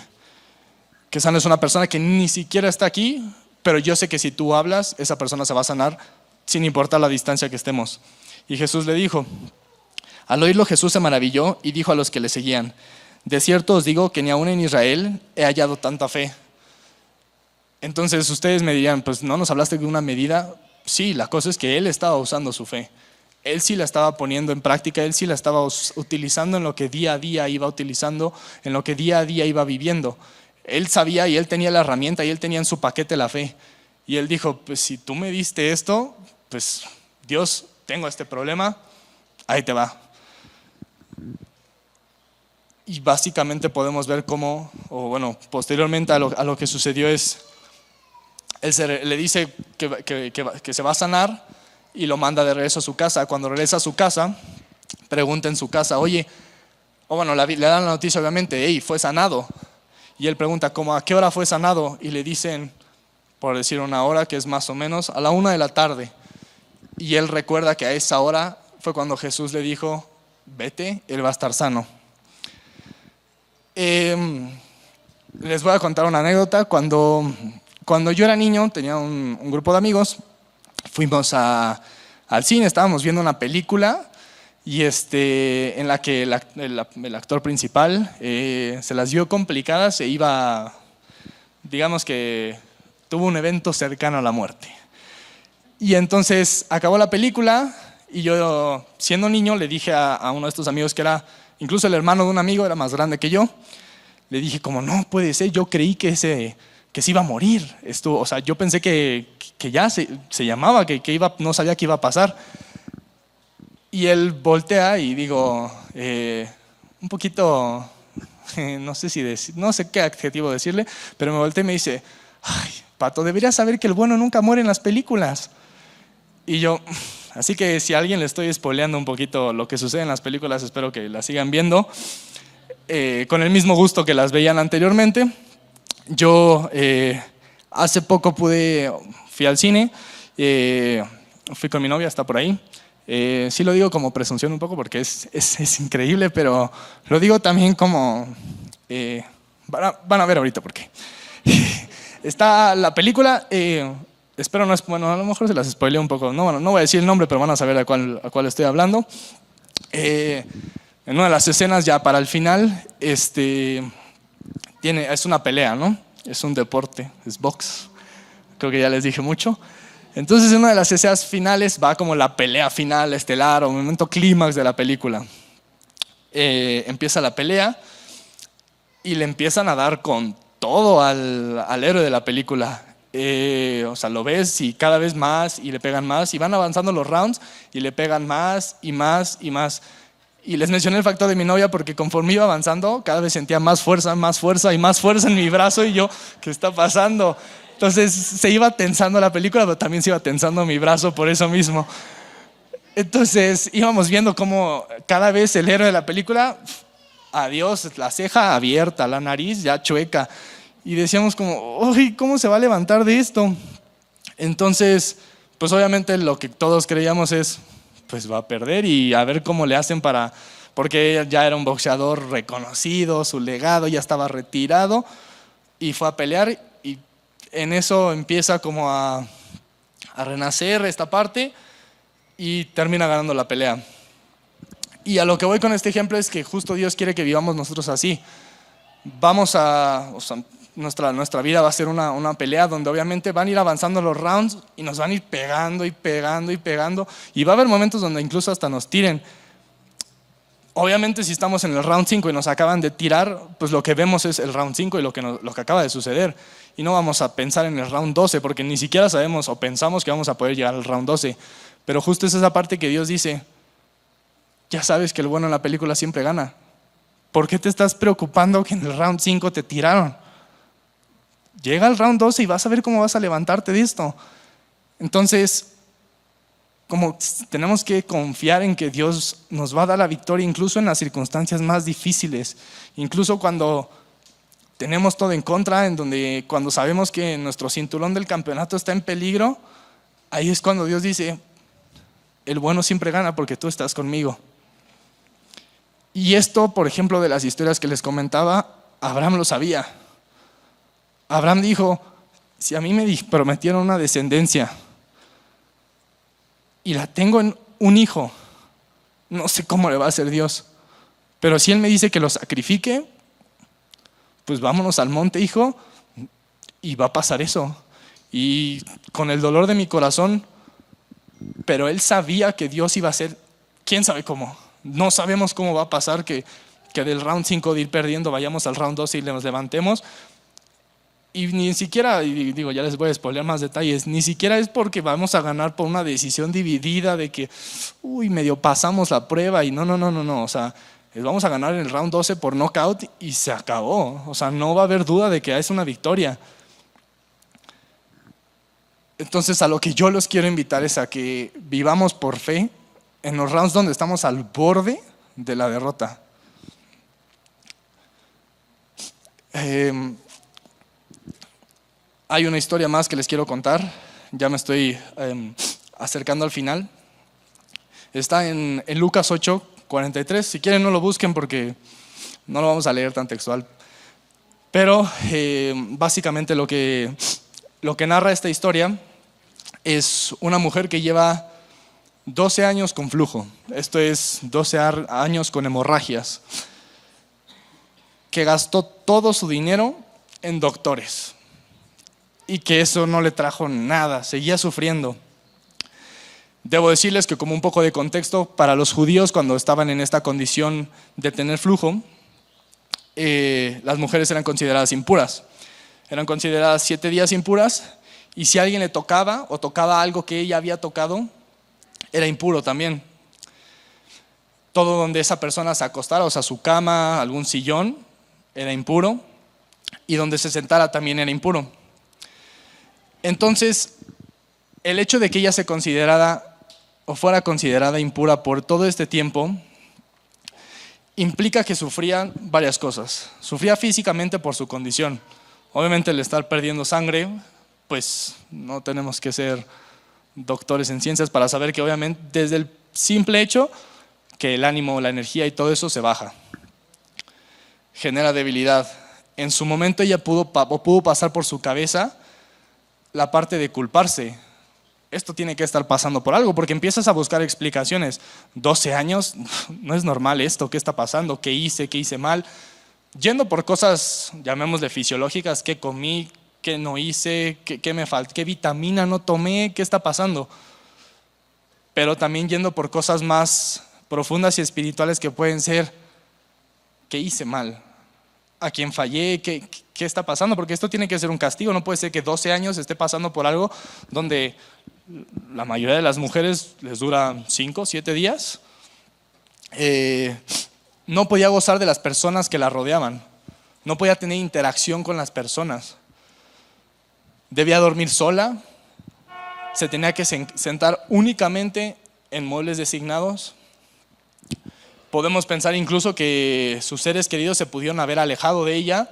B: que sanes una persona que ni siquiera está aquí, pero yo sé que si tú hablas, esa persona se va a sanar sin importar la distancia que estemos. Y Jesús le dijo, al oírlo Jesús se maravilló y dijo a los que le seguían, de cierto os digo que ni aún en Israel he hallado tanta fe. Entonces ustedes me dirían, pues no nos hablaste de una medida. Sí, la cosa es que él estaba usando su fe. Él sí la estaba poniendo en práctica, él sí la estaba utilizando en lo que día a día iba utilizando, en lo que día a día iba viviendo. Él sabía y él tenía la herramienta y él tenía en su paquete la fe. Y él dijo, pues si tú me diste esto, pues Dios, tengo este problema, ahí te va. Y básicamente podemos ver cómo, o bueno, posteriormente a lo, que sucedió es, él le dice que, se va a sanar y lo manda de regreso a su casa. Cuando regresa a su casa, pregunta en su casa, oye, o bueno, le, dan la noticia obviamente, hey, fue sanado. Y él pregunta, ¿cómo a qué hora fue sanado? Y le dicen, por decir una hora, que es más o menos, a la una de la tarde. Y él recuerda que a esa hora fue cuando Jesús le dijo, vete, él va a estar sano. Em, les voy a contar una anécdota. Cuando, cuando yo era niño, tenía un, grupo de amigos, fuimos al cine, estábamos viendo una película y este, en la que el, actor principal eh, se las dio complicadas e iba, digamos que tuvo un evento cercano a la muerte. Y entonces acabó la película y yo, siendo niño, le dije a, uno de estos amigos que era, incluso el hermano de un amigo, era más grande que yo, le dije como, no puede ser, yo creí que se, que se iba a morir. Esto, o sea, yo pensé que, que ya se, se llamaba, que, que, iba, no sabía qué iba a pasar. Y él voltea y digo, eh, un poquito, *laughs* no sé, si decir, no sé qué adjetivo decirle, pero me voltea y me dice, ay, Pato, deberías saber que el bueno nunca muere en las películas. Y yo, *laughs* así que si a alguien le estoy spoileando un poquito lo que sucede en las películas, espero que las sigan viendo eh, con el mismo gusto que las veían anteriormente. Yo eh, hace poco pude, fui al cine, fui con mi novia, está por ahí, eh, sí lo digo como presunción un poco porque es, es, increíble, pero lo digo también como... Eh, van, a, ver ahorita por qué. *laughs* Está la película, eh, espero no es, bueno, a lo mejor se las spoileo un poco, no, bueno, no voy a decir el nombre, pero van a saber a cuál, a cuál estoy hablando. en una de las escenas ya para el final, este, tiene, es una pelea, ¿no? Es un deporte, es box. Creo que ya les dije mucho. Entonces, en una de las escenas finales va como la pelea final estelar o momento clímax de la película. Eh, empieza la pelea y le empiezan a dar con todo al, héroe de la película. Eh, o sea, lo ves y cada vez más y le pegan más y van avanzando los rounds y le pegan más y más y más. Y les mencioné el factor de mi novia porque conforme iba avanzando, cada vez sentía más fuerza, más fuerza y más fuerza en mi brazo y yo, ¿qué está pasando? Entonces se iba tensando la película, pero también se iba tensando mi brazo por eso mismo. Entonces íbamos viendo cómo cada vez el héroe de la película, adiós, la ceja abierta, la nariz ya chueca. Y decíamos como, uy, ¿cómo se va a levantar de esto? Entonces, pues obviamente lo que todos creíamos es, pues va a perder y a ver cómo le hacen para, porque ya era un boxeador reconocido, su legado ya estaba retirado y fue a pelear en eso empieza como a, renacer esta parte y termina ganando la pelea. Y a lo que voy con este ejemplo es que justo Dios quiere que vivamos nosotros así. Vamos a, nuestra, nuestra vida va a ser una, una, pelea donde obviamente van a ir avanzando los rounds y nos van a ir pegando y pegando y pegando. Y va a haber momentos donde incluso hasta nos tiren. Obviamente si estamos en el round 5 y nos acaban de tirar, pues lo que vemos es el round 5 y lo que, lo que acaba de suceder y no vamos a pensar en el round 12 porque ni siquiera sabemos o pensamos que vamos a poder llegar al round 12. Pero justo es esa parte que Dios dice, ya sabes que el bueno en la película siempre gana. ¿Por qué te estás preocupando que en el round 5 te tiraron? Llega al round 12 y vas a ver cómo vas a levantarte de esto. Entonces, como tenemos que confiar en que Dios nos va a dar la victoria incluso en las circunstancias más difíciles, incluso cuando tenemos todo en contra, en donde cuando sabemos que nuestro cinturón del campeonato está en peligro, ahí es cuando Dios dice, el bueno siempre gana porque tú estás conmigo. Y esto, por ejemplo, de las historias que les comentaba, Abraham lo sabía. Abraham dijo, si a mí me prometieron una descendencia y la tengo en un hijo, no sé cómo le va a hacer Dios. Pero si Él me dice que lo sacrifique, pues vámonos al monte, hijo, y va a pasar eso. Y con el dolor de mi corazón, pero Él sabía que Dios iba a hacer, quién sabe cómo. No sabemos cómo va a pasar que, que del round 5 de ir perdiendo vayamos al round 2 y nos levantemos. Y ni siquiera, y digo, ya les voy a spoiler más detalles, ni siquiera es porque vamos a ganar por una decisión dividida de que, uy, medio pasamos la prueba y no, no, no, no, no. O sea, vamos a ganar en el round 12 por knockout y se acabó. O sea, no va a haber duda de que es una victoria. Entonces, a lo que yo los quiero invitar es a que vivamos por fe en los rounds donde estamos al borde de la derrota. Eh, hay una historia más que les quiero contar, ya me estoy em, acercando al final. Está en, Lucas 8, 43, si quieren no lo busquen porque no lo vamos a leer tan textual. Pero em, básicamente lo que, lo que narra esta historia es una mujer que lleva 12 años con flujo, esto es 12 años con hemorragias, que gastó todo su dinero en doctores y que eso no le trajo nada, seguía sufriendo. Debo decirles que como un poco de contexto, para los judíos cuando estaban en esta condición de tener flujo, eh, las mujeres eran consideradas impuras. Eran consideradas siete días impuras y si alguien le tocaba o tocaba algo que ella había tocado, era impuro también. Todo donde esa persona se acostara, o sea, su cama, algún sillón, era impuro y donde se sentara también era impuro. Entonces, el hecho de que ella se considerara o fuera considerada impura por todo este tiempo implica que sufría varias cosas. Sufría físicamente por su condición. Obviamente el estar perdiendo sangre, pues no tenemos que ser doctores en ciencias para saber que obviamente desde el simple hecho que el ánimo, la energía y todo eso se baja. Genera debilidad. En su momento ella pudo, pudo pasar por su cabeza la parte de culparse. Esto tiene que estar pasando por algo, porque empiezas a buscar explicaciones. 12 años, *laughs* no es normal esto, ¿qué está pasando? ¿Qué hice? ¿Qué hice mal? Yendo por cosas, llamémosle fisiológicas, ¿qué comí? ¿Qué no hice? ¿Qué, me faltó? ¿Qué vitamina no tomé? ¿Qué está pasando? Pero también yendo por cosas más profundas y espirituales que pueden ser, ¿qué hice mal? ¿A quién fallé? ¿Qué, ¿qué está pasando? Porque esto tiene que ser un castigo, no puede ser que 12 años esté pasando por algo donde la mayoría de las mujeres les dura 5, 7 días. Eh, no podía gozar de las personas que la rodeaban, no podía tener interacción con las personas. Debía dormir sola, se tenía que sentar únicamente en muebles designados. Podemos pensar incluso que sus seres queridos se pudieron haber alejado de ella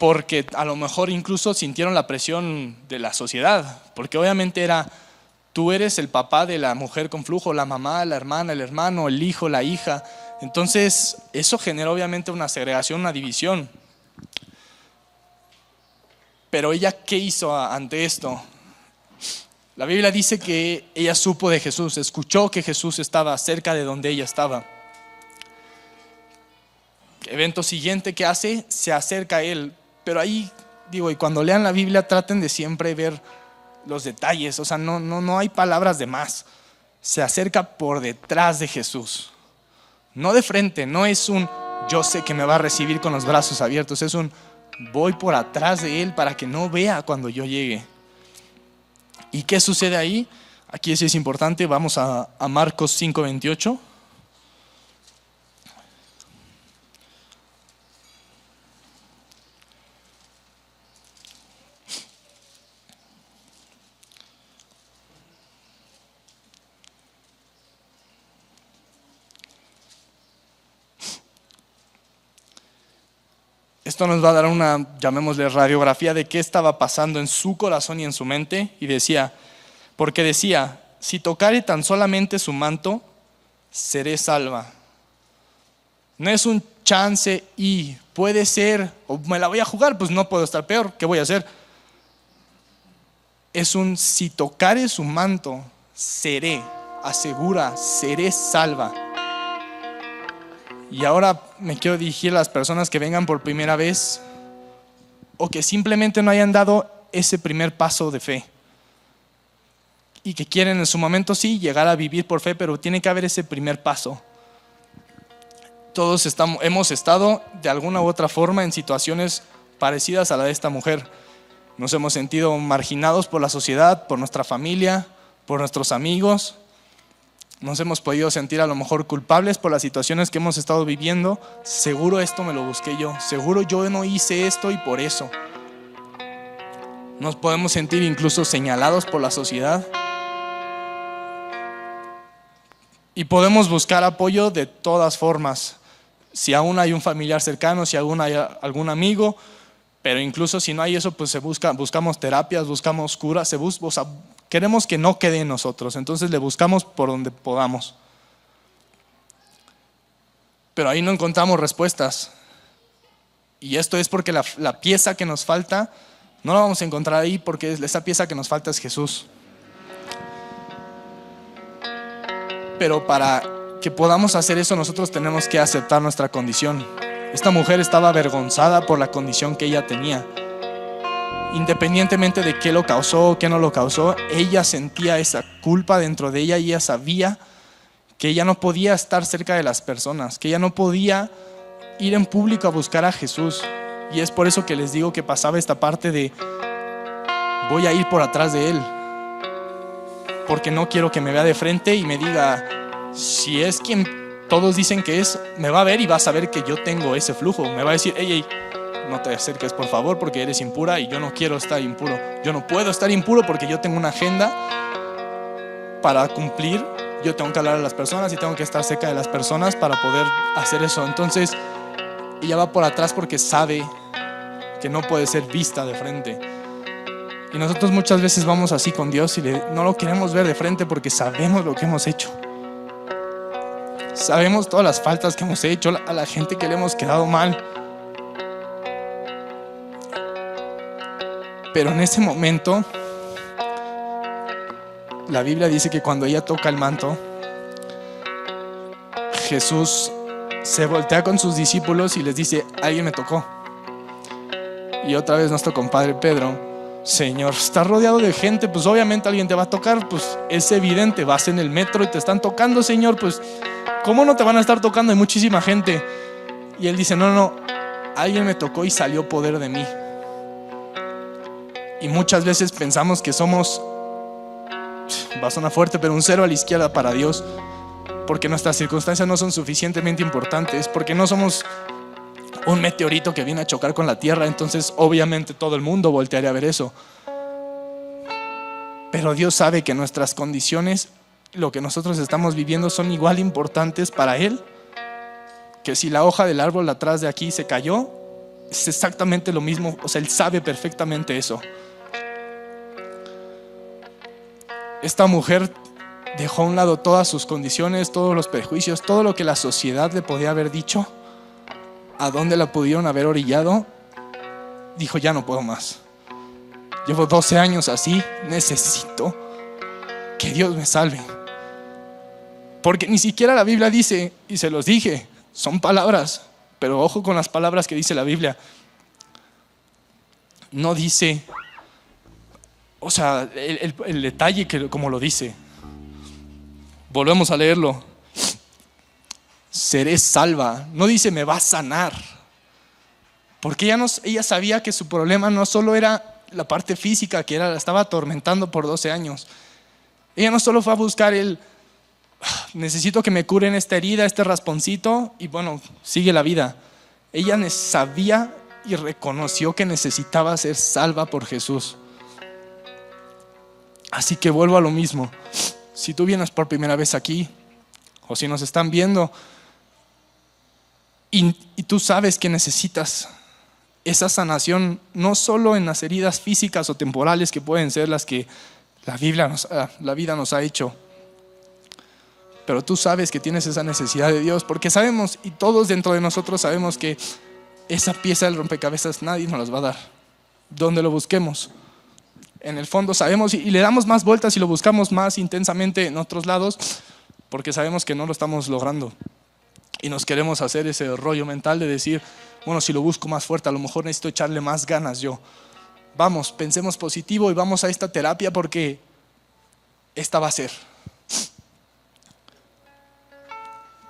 B: porque a lo mejor incluso sintieron la presión de la sociedad, porque obviamente era, tú eres el papá de la mujer con flujo, la mamá, la hermana, el hermano, el hijo, la hija. Entonces, eso genera obviamente una segregación, una división. Pero ella, ¿qué hizo ante esto? La Biblia dice que ella supo de Jesús, escuchó que Jesús estaba cerca de donde ella estaba. Evento siguiente que hace, se acerca a él, pero ahí, digo, y cuando lean la Biblia traten de siempre ver los detalles, o sea, no, no, no hay palabras de más. Se acerca por detrás de Jesús, no de frente, no es un yo sé que me va a recibir con los brazos abiertos, es un voy por atrás de Él para que no vea cuando yo llegue. ¿Y qué sucede ahí? Aquí sí es importante, vamos a, a Marcos 5:28. Esto nos va a dar una, llamémosle, radiografía de qué estaba pasando en su corazón y en su mente. Y decía, porque decía, si tocare tan solamente su manto, seré salva. No es un chance y puede ser, o me la voy a jugar, pues no puedo estar peor, ¿qué voy a hacer? Es un si tocare su manto, seré, asegura, seré salva. Y ahora me quiero dirigir a las personas que vengan por primera vez o que simplemente no hayan dado ese primer paso de fe y que quieren en su momento sí llegar a vivir por fe, pero tiene que haber ese primer paso. Todos estamos, hemos estado de alguna u otra forma en situaciones parecidas a la de esta mujer. Nos hemos sentido marginados por la sociedad, por nuestra familia, por nuestros amigos. Nos hemos podido sentir a lo mejor culpables por las situaciones que hemos estado viviendo. Seguro esto me lo busqué yo. Seguro yo no hice esto y por eso. Nos podemos sentir incluso señalados por la sociedad. Y podemos buscar apoyo de todas formas. Si aún hay un familiar cercano, si aún hay algún amigo, pero incluso si no hay eso, pues se busca, buscamos terapias, buscamos curas, se queremos que no quede en nosotros, entonces le buscamos por donde podamos. Pero ahí no encontramos respuestas. Y esto es porque la, la pieza que nos falta, no la vamos a encontrar ahí porque esa pieza que nos falta es Jesús. pero para que podamos hacer eso nosotros tenemos que aceptar nuestra condición. Esta mujer estaba avergonzada por la condición que ella tenía. Independientemente de qué lo causó o qué no lo causó, ella sentía esa culpa dentro de ella y ella sabía que ella no podía estar cerca de las personas, que ella no podía ir en público a buscar a Jesús. Y es por eso que les digo que pasaba esta parte de voy a ir por atrás de él, porque no quiero que me vea de frente y me diga, si es quien todos dicen que es, me va a ver y va a saber que yo tengo ese flujo. Me va a decir, hey, hey, no te acerques por favor porque eres impura y yo no quiero estar impuro. Yo no puedo estar impuro porque yo tengo una agenda para cumplir. Yo tengo que hablar a las personas y tengo que estar cerca de las personas para poder hacer eso. Entonces, ella va por atrás porque sabe que no puede ser vista de frente. Y nosotros muchas veces vamos así con Dios y no lo queremos ver de frente porque sabemos lo que hemos hecho. Sabemos todas las faltas que hemos hecho, a la gente que le hemos quedado mal. Pero en ese momento, la Biblia dice que cuando ella toca el manto, Jesús se voltea con sus discípulos y les dice, alguien me tocó. Y otra vez nuestro compadre Pedro Señor, estás rodeado de gente, pues obviamente alguien te va a tocar, pues es evidente, vas en el metro y te están tocando, Señor, pues ¿cómo no te van a estar tocando? Hay muchísima gente. Y él dice, no, no, alguien me tocó y salió poder de mí. Y muchas veces pensamos que somos, va a sonar fuerte, pero un cero a la izquierda para Dios, porque nuestras circunstancias no son suficientemente importantes, porque no somos un meteorito que viene a chocar con la Tierra, entonces obviamente todo el mundo voltearía a ver eso. Pero Dios sabe que nuestras condiciones, lo que nosotros estamos viviendo, son igual importantes para Él. Que si la hoja del árbol atrás de aquí se cayó, es exactamente lo mismo. O sea, Él sabe perfectamente eso. Esta mujer dejó a un lado todas sus condiciones, todos los prejuicios, todo lo que la sociedad le podía haber dicho a dónde la pudieron haber orillado, dijo, ya no puedo más. Llevo 12 años así, necesito que Dios me salve. Porque ni siquiera la Biblia dice, y se los dije, son palabras, pero ojo con las palabras que dice la Biblia. No dice, o sea, el, detalle que como lo dice. Volvemos a leerlo seré salva. No dice me va a sanar. Porque ella, no, ella sabía que su problema no solo era la parte física, que era, la estaba atormentando por 12 años. Ella no solo fue a buscar el, necesito que me curen esta herida, este rasponcito, y bueno, sigue la vida. Ella sabía y reconoció que necesitaba ser salva por Jesús. Así que vuelvo a lo mismo. Si tú vienes por primera vez aquí, o si nos están viendo, y, tú sabes que necesitas esa sanación no solo en las heridas físicas o temporales que pueden ser las que la Biblia la vida nos ha hecho, pero tú sabes que tienes esa necesidad de Dios, porque sabemos, y todos dentro de nosotros sabemos que esa pieza del rompecabezas nadie nos las va a dar, donde lo busquemos. En el fondo sabemos y, le damos más vueltas y lo buscamos más intensamente en otros lados, porque sabemos que no lo estamos logrando. Y nos queremos hacer ese rollo mental de decir, bueno, si lo busco más fuerte, a lo mejor necesito echarle más ganas yo. Vamos, pensemos positivo y vamos a esta terapia porque esta va a ser.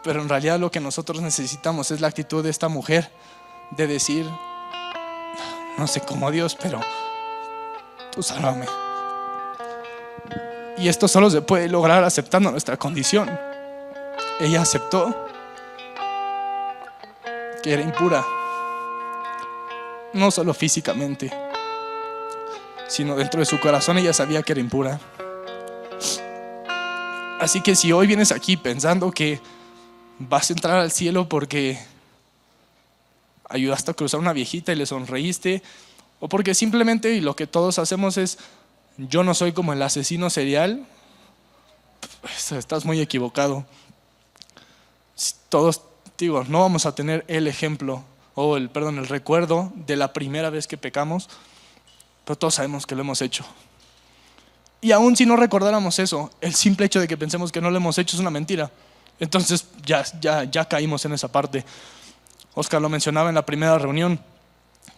B: Pero en realidad lo que nosotros necesitamos es la actitud de esta mujer de decir, no sé cómo Dios, pero sálvame. Y esto solo se puede lograr aceptando nuestra condición. Ella aceptó que era impura, no solo físicamente, sino dentro de su corazón ella sabía que era impura. Así que si hoy vienes aquí pensando que vas a entrar al cielo porque ayudaste a cruzar una viejita y le sonreíste, o porque simplemente y lo que todos hacemos es, yo no soy como el asesino serial, pues, estás muy equivocado. Todos, digo, no vamos a tener el ejemplo, o el, perdón, el recuerdo de la primera vez que pecamos, pero todos sabemos que lo hemos hecho. Y aún si no recordáramos eso, el simple hecho de que pensemos que no lo hemos hecho es una mentira. Entonces ya, ya, ya caímos en esa parte. Oscar lo mencionaba en la primera reunión.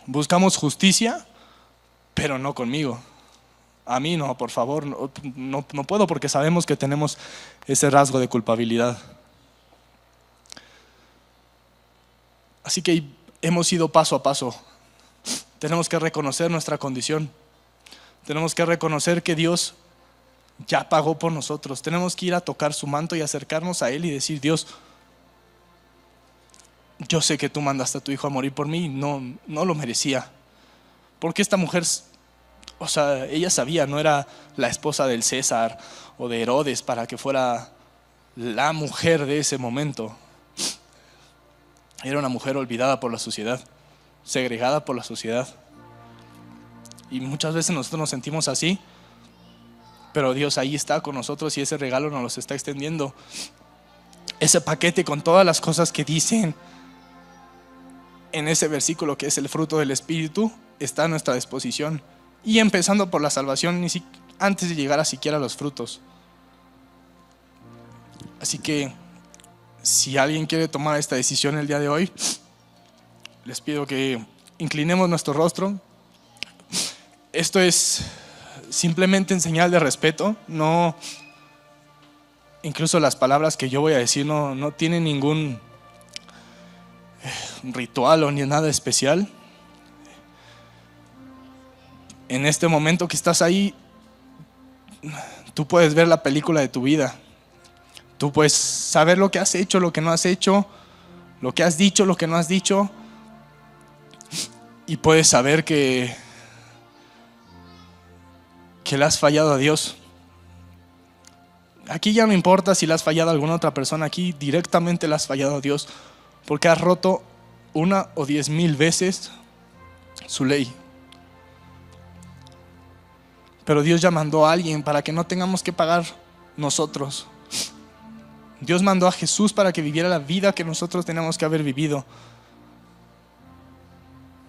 B: Buscamos justicia, pero no conmigo. A mí no, por favor, no, no, no puedo porque sabemos que tenemos ese rasgo de culpabilidad. Así que hemos ido paso a paso. Tenemos que reconocer nuestra condición. Tenemos que reconocer que Dios ya pagó por nosotros. Tenemos que ir a tocar su manto y acercarnos a Él y decir, Dios, yo sé que tú mandaste a tu hijo a morir por mí, no, no lo merecía. Porque esta mujer, o sea, ella sabía, no era la esposa del César o de Herodes para que fuera la mujer de ese momento. Era una mujer olvidada por la sociedad, segregada por la sociedad. Y muchas veces nosotros nos sentimos así pero Dios ahí está con nosotros y ese regalo nos los está extendiendo. Ese paquete con todas las cosas que dicen en ese versículo que es el fruto del Espíritu está a nuestra disposición. Y empezando por la salvación, ni antes de llegar a siquiera los frutos. Así que si alguien quiere tomar esta decisión el día de hoy, les pido que inclinemos nuestro rostro. Esto es simplemente en señal de respeto, no, incluso las palabras que yo voy a decir no, no tienen ningún ritual o ni nada especial. En este momento que estás ahí, tú puedes ver la película de tu vida. Tú puedes saber lo que has hecho, lo que no has hecho, lo que has dicho, lo que no has dicho. Y puedes saber que que le has fallado a Dios. Aquí ya no importa si le has fallado a alguna otra persona, aquí directamente le has fallado a Dios, porque has roto una o diez mil veces su ley. Pero Dios ya mandó a alguien para que no tengamos que pagar nosotros. Dios mandó a Jesús para que viviera la vida que nosotros tenemos que haber vivido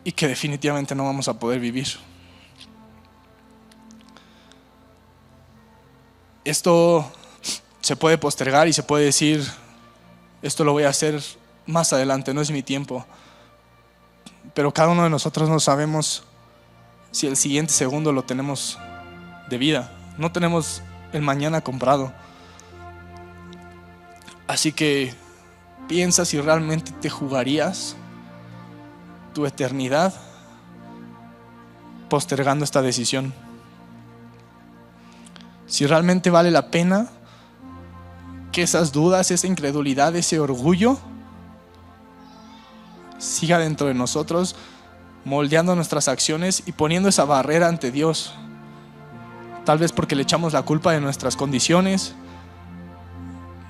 B: y que definitivamente no vamos a poder vivir. esto se puede postergar y se puede decir, esto lo voy a hacer más adelante, no es mi tiempo. Pero cada uno de nosotros no sabemos si el siguiente segundo lo tenemos de vida. No tenemos el mañana comprado. Así que piensa si realmente te jugarías tu eternidad postergando esta decisión si realmente vale la pena que esas dudas, esa incredulidad, ese orgullo siga dentro de nosotros, moldeando nuestras acciones y poniendo esa barrera ante Dios. Tal vez porque le echamos la culpa de nuestras condiciones,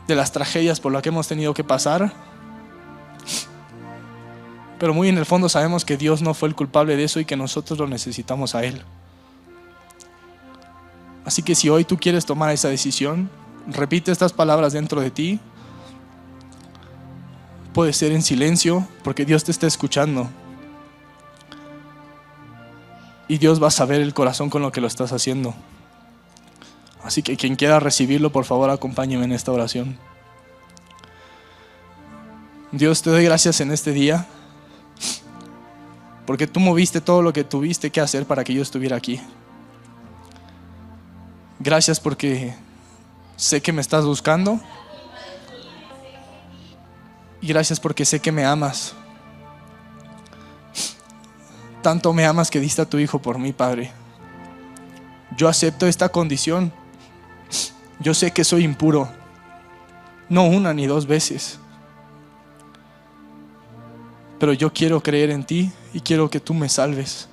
B: de las tragedias por las que hemos tenido que pasar. Pero muy en el fondo sabemos que Dios no fue el culpable de eso y que nosotros lo necesitamos a Él. Así que si hoy tú quieres tomar esa decisión, repite estas palabras dentro de ti. Puede ser en silencio porque Dios te está escuchando. Y Dios va a saber el corazón con lo que lo estás haciendo. Así que quien quiera recibirlo, por favor, acompáñeme en esta oración. Dios, te doy gracias en este día porque tú moviste todo lo que tuviste que hacer para que yo estuviera aquí. Gracias porque sé que me estás buscando. Y gracias porque sé que me amas. Tanto me amas que diste a tu Hijo por mí, Padre. Yo acepto esta condición. Yo sé que soy impuro. No una ni dos veces. Pero yo quiero creer en ti y quiero que tú me salves.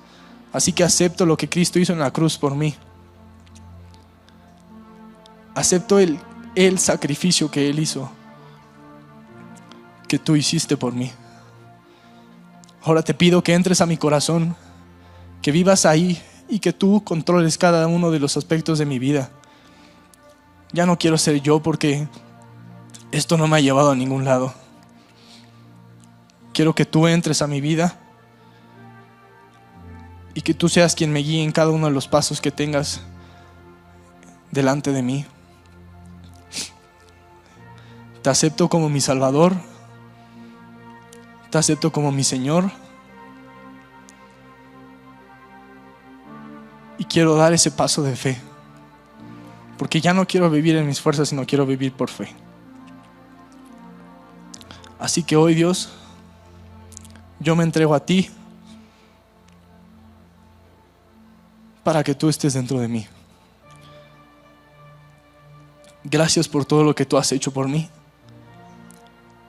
B: Así que acepto lo que Cristo hizo en la cruz por mí. Acepto el, el sacrificio que Él hizo, que tú hiciste por mí. Ahora te pido que entres a mi corazón, que vivas ahí y que tú controles cada uno de los aspectos de mi vida. Ya no quiero ser yo porque esto no me ha llevado a ningún lado. Quiero que tú entres a mi vida y que tú seas quien me guíe en cada uno de los pasos que tengas delante de mí. Te acepto como mi Salvador. Te acepto como mi Señor. Y quiero dar ese paso de fe. Porque ya no quiero vivir en mis fuerzas, sino quiero vivir por fe. Así que hoy Dios, yo me entrego a ti para que tú estés dentro de mí. Gracias por todo lo que tú has hecho por mí.